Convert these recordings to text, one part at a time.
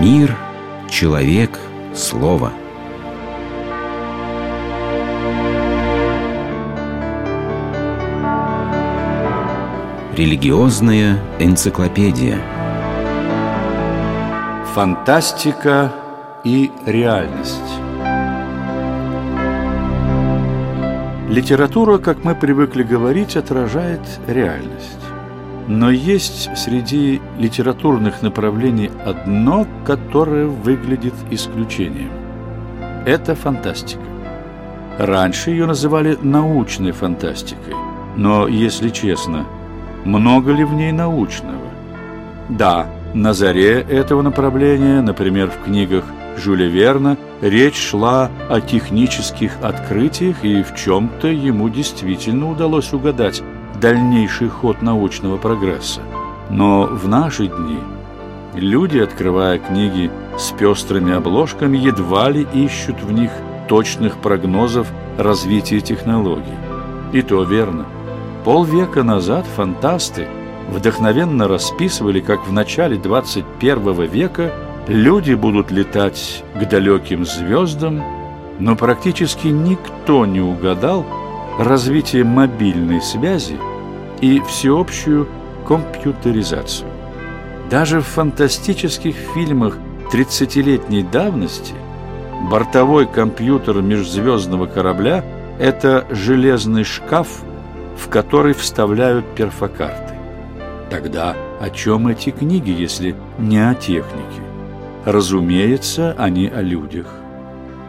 Мир, человек, слово. Религиозная энциклопедия. Фантастика и реальность. Литература, как мы привыкли говорить, отражает реальность. Но есть среди литературных направлений одно, которое выглядит исключением. Это фантастика. Раньше ее называли научной фантастикой. Но, если честно, много ли в ней научного? Да, на заре этого направления, например, в книгах Жюля Верна, речь шла о технических открытиях, и в чем-то ему действительно удалось угадать дальнейший ход научного прогресса. Но в наши дни люди, открывая книги с пестрыми обложками, едва ли ищут в них точных прогнозов развития технологий. И то верно. Полвека назад фантасты вдохновенно расписывали, как в начале 21 века люди будут летать к далеким звездам, но практически никто не угадал развитие мобильной связи и всеобщую компьютеризацию. Даже в фантастических фильмах 30-летней давности бортовой компьютер межзвездного корабля – это железный шкаф, в который вставляют перфокарты. Тогда о чем эти книги, если не о технике? Разумеется, они о людях.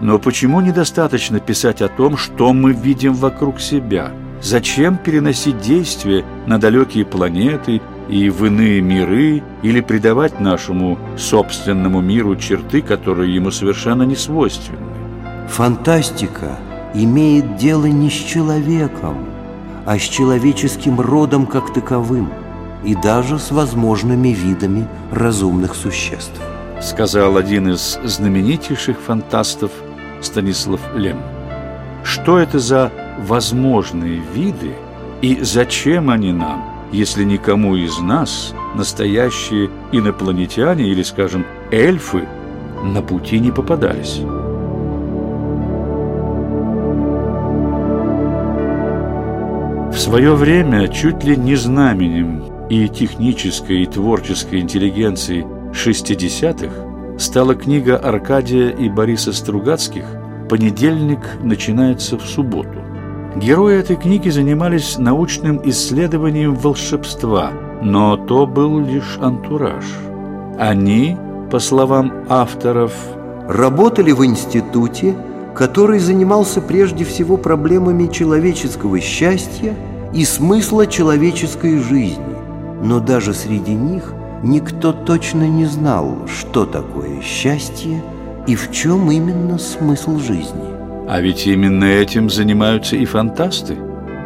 Но почему недостаточно писать о том, что мы видим вокруг себя – Зачем переносить действия на далекие планеты и в иные миры или придавать нашему собственному миру черты, которые ему совершенно не свойственны? Фантастика имеет дело не с человеком, а с человеческим родом как таковым и даже с возможными видами разумных существ. Сказал один из знаменитейших фантастов Станислав Лем. Что это за возможные виды и зачем они нам, если никому из нас настоящие инопланетяне или, скажем, эльфы на пути не попадались? В свое время чуть ли не знаменем и технической, и творческой интеллигенции 60-х стала книга Аркадия и Бориса Стругацких «Понедельник начинается в субботу». Герои этой книги занимались научным исследованием волшебства, но то был лишь антураж. Они, по словам авторов, работали в институте, который занимался прежде всего проблемами человеческого счастья и смысла человеческой жизни. Но даже среди них никто точно не знал, что такое счастье и в чем именно смысл жизни. А ведь именно этим занимаются и фантасты.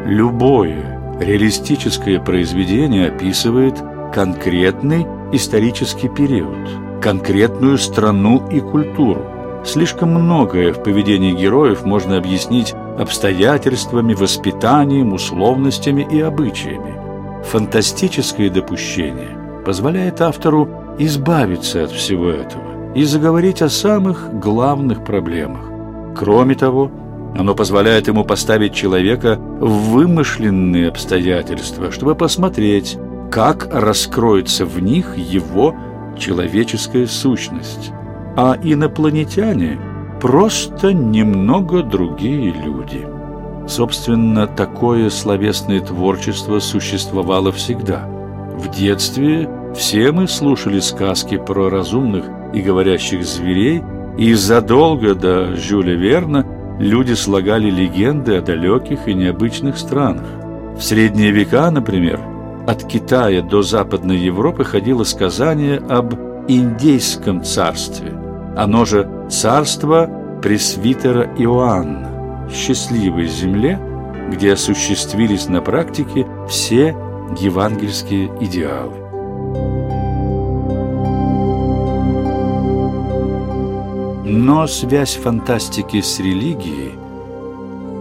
Любое реалистическое произведение описывает конкретный исторический период, конкретную страну и культуру. Слишком многое в поведении героев можно объяснить обстоятельствами, воспитанием, условностями и обычаями. Фантастическое допущение позволяет автору избавиться от всего этого и заговорить о самых главных проблемах. Кроме того, оно позволяет ему поставить человека в вымышленные обстоятельства, чтобы посмотреть, как раскроется в них его человеческая сущность. А инопланетяне просто немного другие люди. Собственно, такое словесное творчество существовало всегда. В детстве все мы слушали сказки про разумных и говорящих зверей, и задолго до Жюля Верна люди слагали легенды о далеких и необычных странах. В средние века, например, от Китая до Западной Европы ходило сказание об Индейском царстве. Оно же царство пресвитера Иоанна, счастливой земле, где осуществились на практике все евангельские идеалы. Но связь фантастики с религией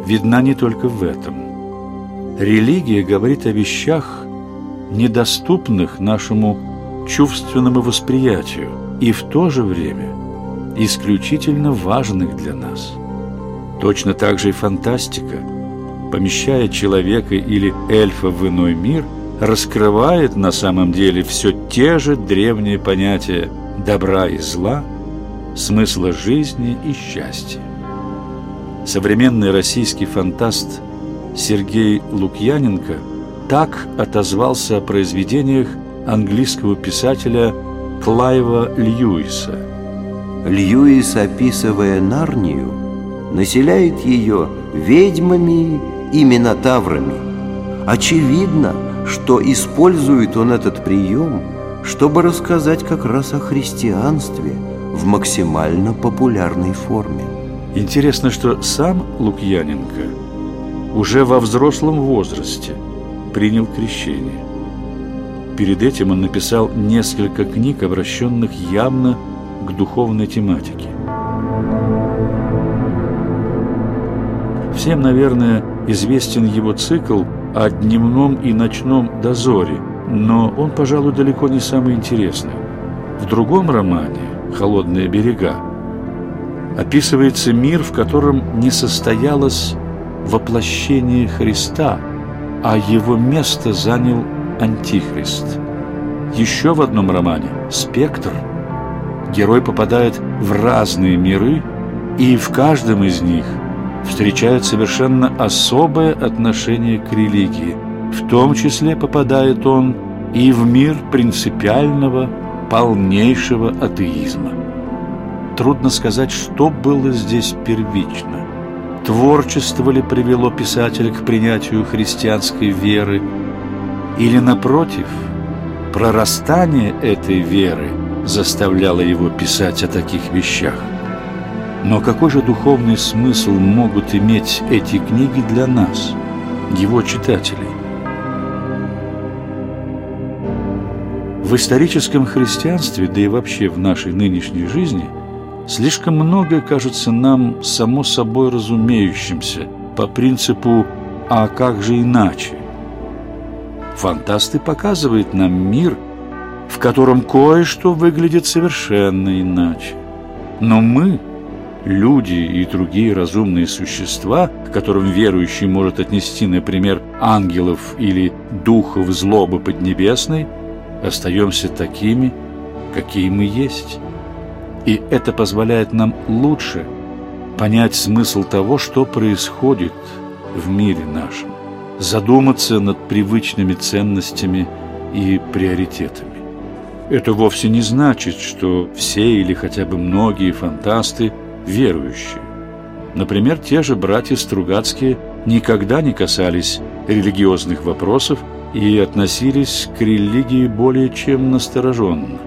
видна не только в этом. Религия говорит о вещах, недоступных нашему чувственному восприятию, и в то же время исключительно важных для нас. Точно так же и фантастика, помещая человека или эльфа в иной мир, раскрывает на самом деле все те же древние понятия добра и зла, смысла жизни и счастья. Современный российский фантаст Сергей Лукьяненко так отозвался о произведениях английского писателя Клайва Льюиса. Льюис, описывая Нарнию, населяет ее ведьмами и минотаврами. Очевидно, что использует он этот прием, чтобы рассказать как раз о христианстве в максимально популярной форме. Интересно, что сам Лукьяненко уже во взрослом возрасте принял крещение. Перед этим он написал несколько книг, обращенных явно к духовной тематике. Всем, наверное, известен его цикл о дневном и ночном дозоре, но он, пожалуй, далеко не самый интересный. В другом романе «Холодные берега» описывается мир, в котором не состоялось воплощение Христа, а его место занял Антихрист. Еще в одном романе «Спектр» герой попадает в разные миры, и в каждом из них встречает совершенно особое отношение к религии. В том числе попадает он и в мир принципиального, полнейшего атеизма. Трудно сказать, что было здесь первично. Творчество ли привело писателя к принятию христианской веры, или, напротив, прорастание этой веры заставляло его писать о таких вещах. Но какой же духовный смысл могут иметь эти книги для нас, его читателей? В историческом христианстве, да и вообще в нашей нынешней жизни – Слишком многое кажется нам само собой разумеющимся по принципу «а как же иначе?». Фантасты показывают нам мир, в котором кое-что выглядит совершенно иначе. Но мы, люди и другие разумные существа, к которым верующий может отнести, например, ангелов или духов злобы поднебесной, остаемся такими, какие мы есть. И это позволяет нам лучше понять смысл того, что происходит в мире нашем, задуматься над привычными ценностями и приоритетами. Это вовсе не значит, что все или хотя бы многие фантасты верующие. Например, те же братья Стругацкие никогда не касались религиозных вопросов и относились к религии более чем настороженно.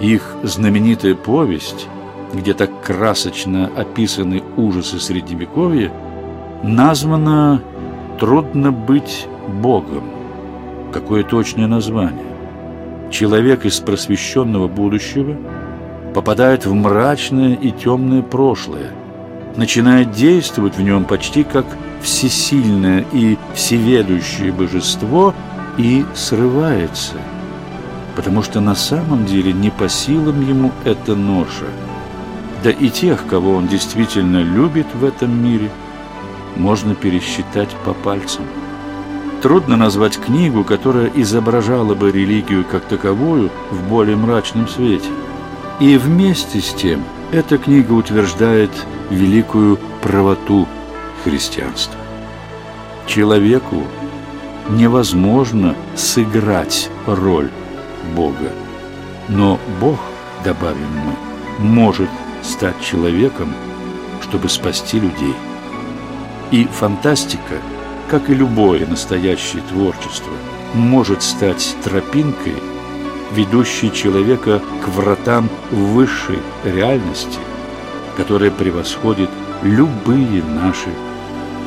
Их знаменитая повесть, где так красочно описаны ужасы Средневековья, названа «Трудно быть Богом». Какое точное название? Человек из просвещенного будущего попадает в мрачное и темное прошлое, начинает действовать в нем почти как всесильное и всеведущее божество и срывается – потому что на самом деле не по силам ему эта ноша. Да и тех, кого он действительно любит в этом мире, можно пересчитать по пальцам. Трудно назвать книгу, которая изображала бы религию как таковую в более мрачном свете. И вместе с тем эта книга утверждает великую правоту христианства. Человеку невозможно сыграть роль Бога. Но Бог, добавим мы, может стать человеком, чтобы спасти людей. И фантастика, как и любое настоящее творчество, может стать тропинкой, ведущей человека к вратам высшей реальности, которая превосходит любые наши